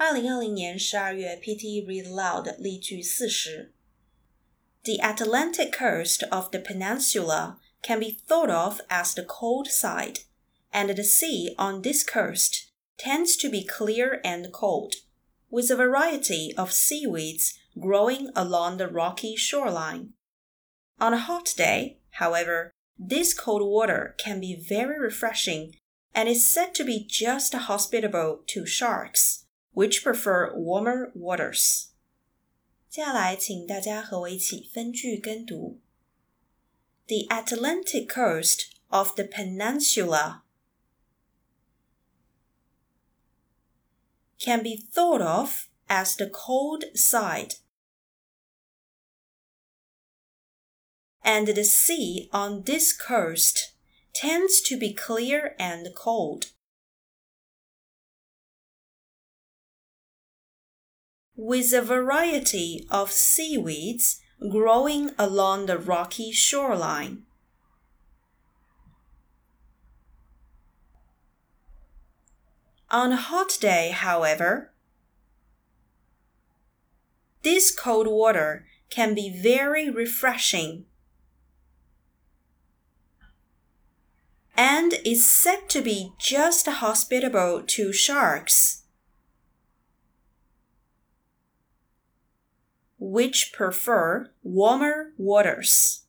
二零二零年十二月，PTE Read Aloud 例句四十：The Atlantic coast of the peninsula can be thought of as the cold side, and the sea on this coast tends to be clear and cold, with a variety of seaweeds growing along the rocky shoreline. On a hot day, however, this cold water can be very refreshing and is said to be just hospitable to sharks which prefer warmer waters. 接下来，请大家和我一起分句跟读。The Atlantic coast of the peninsula can be thought of as the cold side, and the sea on this coast tends to be clear and cold. With a variety of seaweeds growing along the rocky shoreline. On a hot day, however, this cold water can be very refreshing and is said to be just hospitable to sharks, which prefer warmer waters.